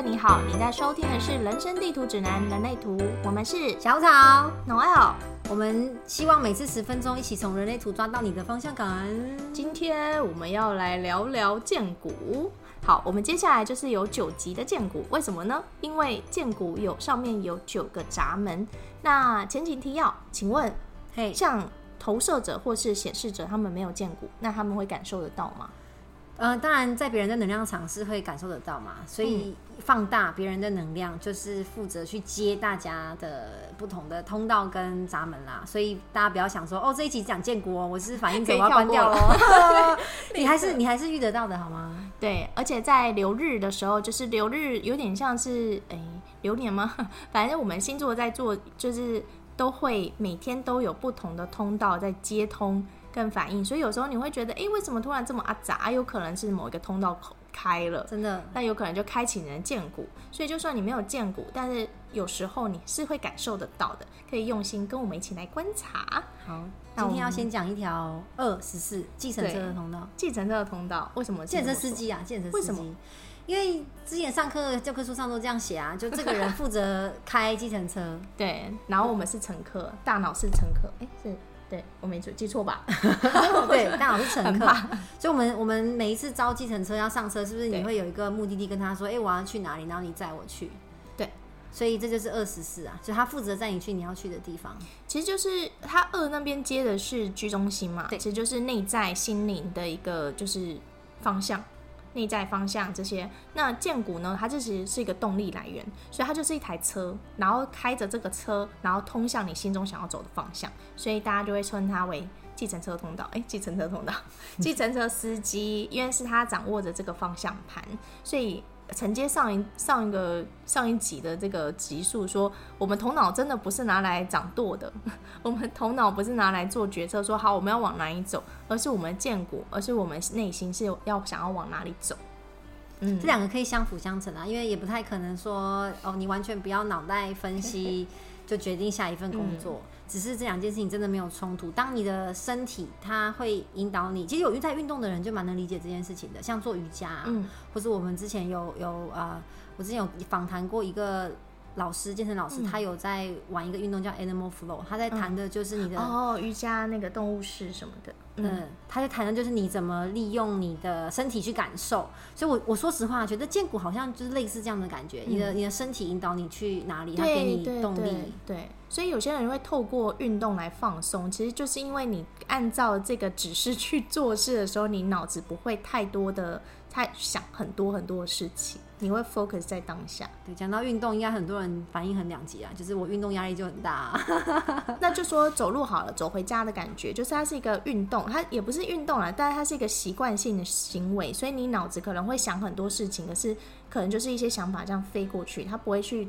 你好，你在收听的是《人生地图指南：人类图》，我们是小草。Noel。我们希望每次十分钟，一起从人类图抓到你的方向感。今天我们要来聊聊剑骨。好，我们接下来就是有九级的剑骨，为什么呢？因为剑骨有上面有九个闸门。那前情提要，请问，嘿，像投射者或是显示者，他们没有剑骨，那他们会感受得到吗？呃，当然，在别人的能量场是会感受得到嘛，所以放大别人的能量，就是负责去接大家的不同的通道跟闸门啦。所以大家不要想说，哦，这一集讲建国，我是反应者，可以我要关掉跳喽。你还是你还是遇得到的好吗？对，而且在流日的时候，就是流日有点像是诶流年吗？反正我们星座在做，就是都会每天都有不同的通道在接通跟反应，所以有时候你会觉得，诶，为什么突然这么啊杂？有可能是某一个通道口开了。真的，那有可能就开启你的剑骨，所以就算你没有剑骨，但是有时候你是会感受得到的，可以用心跟我们一起来观察。好，那今天要先讲一条二十四计程车的通道。计程车的通道为什么？计程车司机啊，计程车司机。为什么？因为之前上课教科书上都这样写啊，就这个人负责开计程车，对，然后我们是乘客，大脑是乘客，哎，是对我没错记错吧？对，刚好是乘客，所以我们我们每一次招计程车要上车，是不是对你会有一个目的地跟他说，哎、我要去哪里，然后你载我去？对，所以这就是二十四啊，就他负责载你去你要去的地方。其实就是他二那边接的是居中心嘛，对其实就是内在心灵的一个就是方向。内在方向这些，那剑骨呢？它这其实是一个动力来源，所以它就是一台车，然后开着这个车，然后通向你心中想要走的方向，所以大家就会称它为计程车通道。哎，计程车通道，计程车司机，因为是他掌握着这个方向盘，所以承接上一上一个上一集的这个集数说，我们头脑真的不是拿来掌舵的，我们头脑不是拿来做决策，说好我们要往哪里走，而是我们建骨，而是我们内心是要想要往哪里走。嗯这，两个可以相辅相成啊，因为也不太可能说哦，你完全不要脑袋分析 就决定下一份工作，只是这两件事情真的没有冲突。当你的身体它会引导你，其实有在运动的人就蛮能理解这件事情的，像做瑜伽、啊，嗯或是我们之前有有呃，我之前有访谈过一个。老师，健身老师，他有在玩一个运动叫 Animal Flow，他在谈的就是你的哦，瑜伽那个动物式什么的，嗯，嗯，他在谈的就是你怎么利用你的身体去感受。所以我，我说实话，觉得健骨好像就是类似这样的感觉，你的你的身体引导你去哪里，它给你动力。对对，所以有些人会透过运动来放松，其实就是因为你按照这个指示去做事的时候，你脑子不会太多的太想很多很多的事情，你会 focus 在当下。对，讲到运动，应该很多人反应很两极啊，就是我运动压力就很大、啊。那就说走路好了，走回家的感觉，就是它是一个运动，它也不是运动啊，但是它是一个习惯性的行为，所以你脑子可能会想很多事情，可是可能就是一些想法这样飞过去，它不会去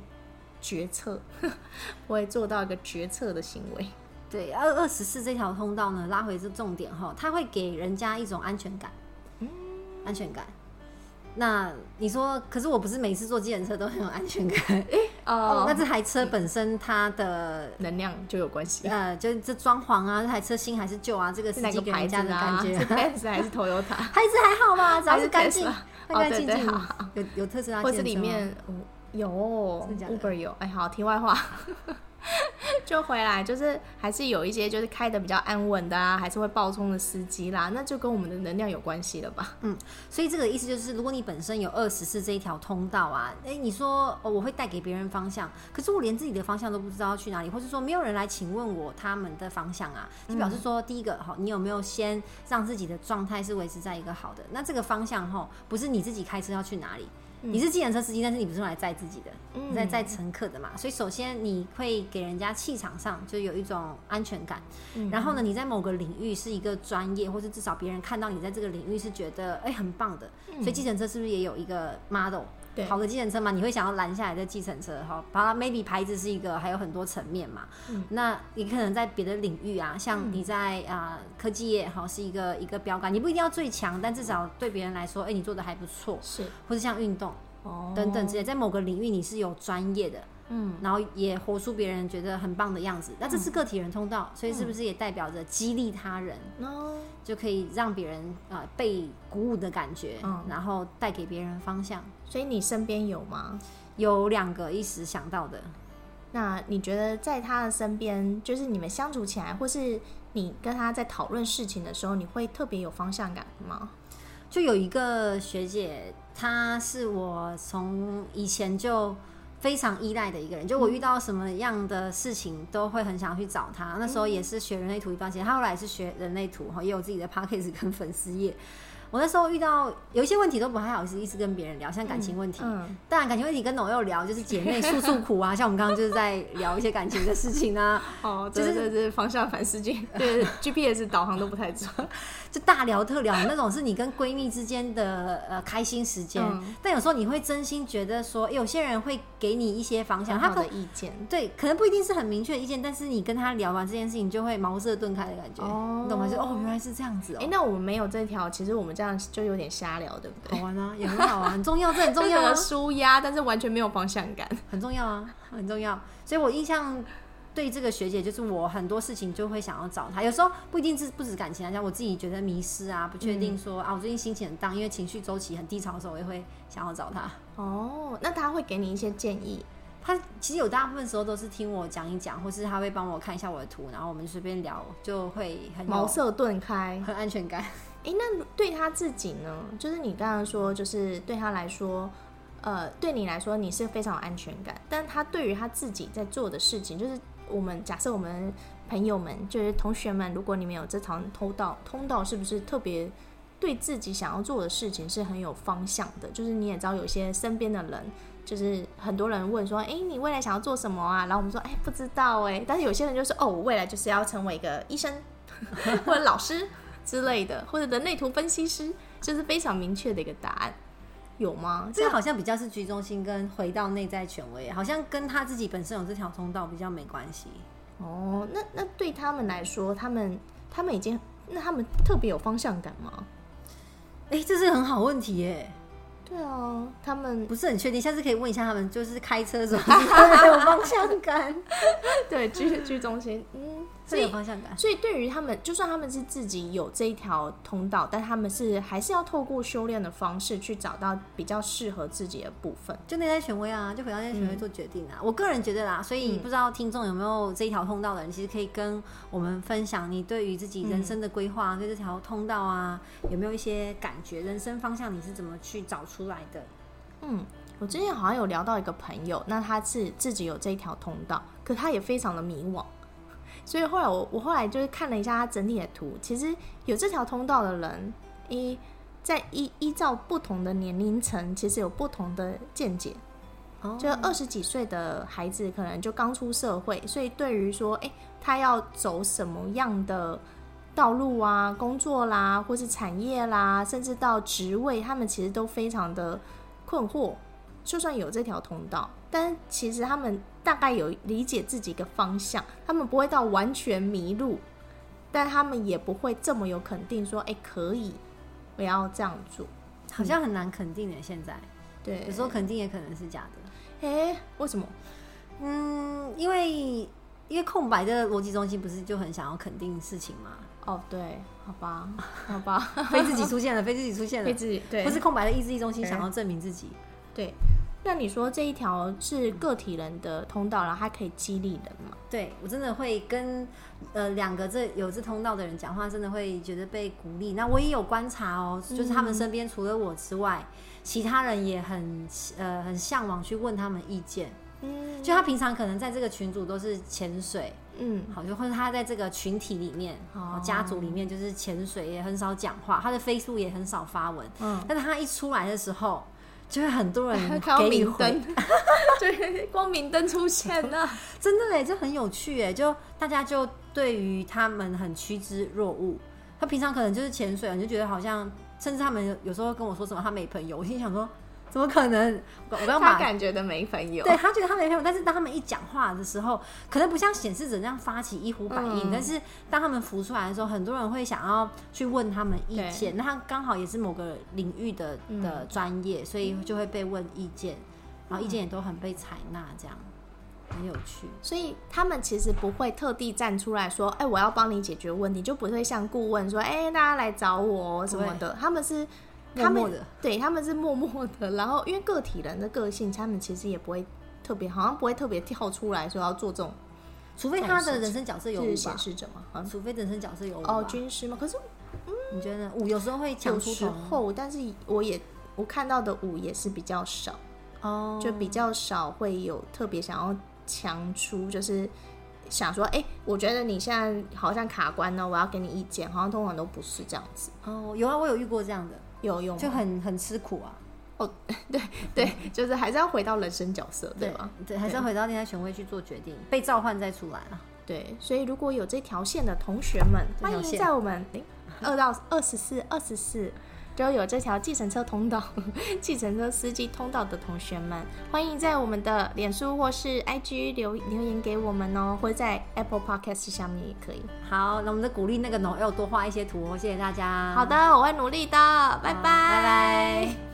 决策，不会做到一个决策的行为。对，二二十四这条通道呢，拉回这重点哈，它会给人家一种安全感，嗯安全感。那你说，可是我不是每次坐计程车都很有安全感 哦。那这台车本身它的能量就有关系。呃，就是这装潢啊，这台车新还是旧啊？这个哪个机给人家的牌子啊？感觉，是 Benz 还是 Toyota？牌子还好吧？只要是是干净 Tesla，干干净哦对对净好好。有有特斯拉，或是里面嗯有有？哎，好，题外话，就回来就是还是有一些就是开的比较安稳的啊，还是会爆冲的司机啦，那就跟我们的能量有关系了吧？嗯所以这个意思就是，如果你本身有二十四这一条通道啊，哎，你说、哦、我会带给别人方向，可是我连自己的方向都不知道要去哪里，或是说没有人来请问我他们的方向啊，就表示说，第一个哈，你有没有先让自己的状态是维持在一个好的？那这个方向哈，不是你自己开车要去哪里。你是计程车司机，但是你不是用来载自己的，你在载乘客的嘛，所以首先你会给人家气场上就有一种安全感，然后呢，你在某个领域是一个专业，或是至少别人看到你在这个领域是觉得哎、很棒的，所以计程车是不是也有一个 model？对。好的计程车嘛，你会想要拦下来的计程车哈，把它 maybe 牌子是一个，还有很多层面嘛。那你可能在别的领域啊，像你在啊、科技业哈是一个一个标杆，你不一定要最强，但至少对别人来说，哎、你做的还不错，是。或者像运动哦。等等之类，在某个领域你是有专业的。嗯，然后也活出别人觉得很棒的样子。那这是个体人通道，所以是不是也代表着激励他人？哦，就可以让别人啊被鼓舞的感觉，然后带给别人方向。所以你身边有吗？有两个一时想到的。那你觉得在他的身边，就是你们相处起来，或是你跟他在讨论事情的时候，你会特别有方向感吗？就有一个学姐，她是我从以前就非常依赖的一个人。就我遇到什么样的事情，都会很想去找他。那时候也是学人类图一段时间，他后来是学人类图哈，也有自己的 p a c k a g e 跟粉丝页。我那时候遇到有一些问题都不太好意思一直跟别人聊，像感情问题。嗯。当然，感情问题跟董佑聊就是姐妹诉诉苦啊，像我们刚刚就是在聊一些感情的事情啊。哦，就是这是方向反思镜，对 GPS 导航都不太准。就大聊特聊那种是你跟闺蜜之间的呃开心时间。但有时候你会真心觉得说，有些人会给你一些方向，他的意见。对，可能不一定是很明确的意见，但是你跟他聊完这件事情，就会茅塞顿开的感觉。哦。你懂吗？就哦，原来是这样子哦。哎，那我们没有这条，其实我们这样就有点瞎聊，对不对？好玩啊，也很好啊，很重要，这很 重要啊。舒压，但是完全没有方向感，很重要啊，很重要。所以我印象对这个学姐，就是我很多事情就会想要找她。有时候不一定是不止感情啊，像我自己觉得迷失啊，不确定说啊，我最近心情很荡，因为情绪周期很低潮的时候，我也会想要找她。哦，那她会给你一些建议？他其实有大部分时候都是听我讲一讲，或是他会帮我看一下我的图，然后我们随便聊，就会很茅塞顿开，很安全感。哎，那对他自己呢？就是你刚刚说，就是对他来说，呃，对你来说你是非常有安全感，但他对于他自己在做的事情，就是我们假设我们朋友们，就是同学们，如果你们有这条通道，通道是不是特别对自己想要做的事情是很有方向的？就是你也知道，有些身边的人，就是很多人问说，哎，你未来想要做什么啊？然后我们说，哎，不知道哎。但是有些人就是，哦，我未来就是要成为一个医生 或者老师。之类的，或者人类图分析师，就是非常明确的一个答案，有吗？这个好像比较是居中心跟回到内在权威，好像跟他自己本身有这条通道比较没关系。哦，那那对他们来说，他们他们已经，那他们特别有方向感吗？哎，这是很好问题耶。对啊，他们不是很确定，下次可以问一下他们，就是开车的时候 有方向感。对，居居中心，嗯。最有方向感，所以对于他们，就算他们是自己有这一条通道，但他们是还是要透过修炼的方式去找到比较适合自己的部分。就内在权威啊，就回到内在权威做决定啊。我个人觉得啦，所以不知道听众有没有这一条通道的人，其实可以跟我们分享你对于自己人生的规划，对这条通道啊，有没有一些感觉？人生方向你是怎么去找出来的？嗯，我之前好像有聊到一个朋友，那他是自己有这一条通道，可他也非常的迷惘。所以后来我我后来就是看了一下他整体的图，其实有这条通道的人，一在依依照不同的年龄层，其实有不同的见解。哦，就二十几岁的孩子可能就刚出社会，所以对于说，哎，他要走什么样的道路啊，工作啦，或是产业啦，甚至到职位，他们其实都非常的困惑。就算有这条通道，但其实他们大概有理解自己一个方向，他们不会到完全迷路，但他们也不会这么有肯定说，哎，可以，我要这样做，好像很难肯定的。现在，对，有时候肯定也可能是假的。哎，为什么？嗯，因为因为空白的逻辑中心不是就很想要肯定事情吗？哦，对，好吧，好吧，非自己出现了，非自己出现了，非自己，对，不是空白的意志力中心想要证明自己，对。那你说这一条是个体人的通道，然后它可以激励人吗？对我真的会跟呃两个这有这通道的人讲话，真的会觉得被鼓励。那我也有观察哦，就是他们身边除了我之外，其他人也很呃很向往去问他们意见。嗯，就他平常可能在这个群组都是潜水，嗯，好，就或者他在这个群体里面，哦，家族里面就是潜水，也很少讲话，他的飞速也很少发文。嗯，但是他一出来的时候。就会很多人 给你灯，对，光明灯出现了，真的嘞，这很有趣哎，就大家就对于他们很趋之若鹜。他平常可能就是潜水，你就觉得好像，甚至他们有时候跟我说什么他没朋友，我心想说。怎么可能？我刚他感觉的没朋友，对他觉得他没朋友，但是当他们一讲话的时候，可能不像显示者那样发起一呼百应，但是当他们浮出来的时候，很多人会想要去问他们意见。那他刚好也是某个领域的的专业，所以就会被问意见，然后意见也都很被采纳。这样，很有趣。所以他们其实不会特地站出来说，哎、我要帮你解决问题，就不会像顾问说，哎、大家来找我什么的。他们是他们对他们是默默的，然后因为个体人的个性，他们其实也不会特别，好像不会特别跳出来说要做这种除非他的人生角色有显，示者嘛，啊，除非人生角色有五哦，军师嘛。可是你觉得呢五有时候会有时候，但是我也我看到的五也是比较少。哦，就比较少会有特别想要强出，就是想说，哎、我觉得你现在好像卡关了，我要给你意见，好像通常都不是这样子。哦有啊，我有遇过这样的，有用就很很吃苦啊，哦 对对，就是还是要回到人生角色，对吧？对，还是要回到恋爱权威去做决定，被召唤再出来啊。对，所以如果有这条线的同学们，欢迎在我们诶二到二十四、二十四。就有这条计程车通道、计程车司机通道的同学们，欢迎在我们的脸书或是 IG 留留言给我们哦，或在 Apple Podcast 下面也可以。好，那我们再鼓励那个 Noel 多画一些图哦，谢谢大家。好的，我会努力的，拜拜，拜拜。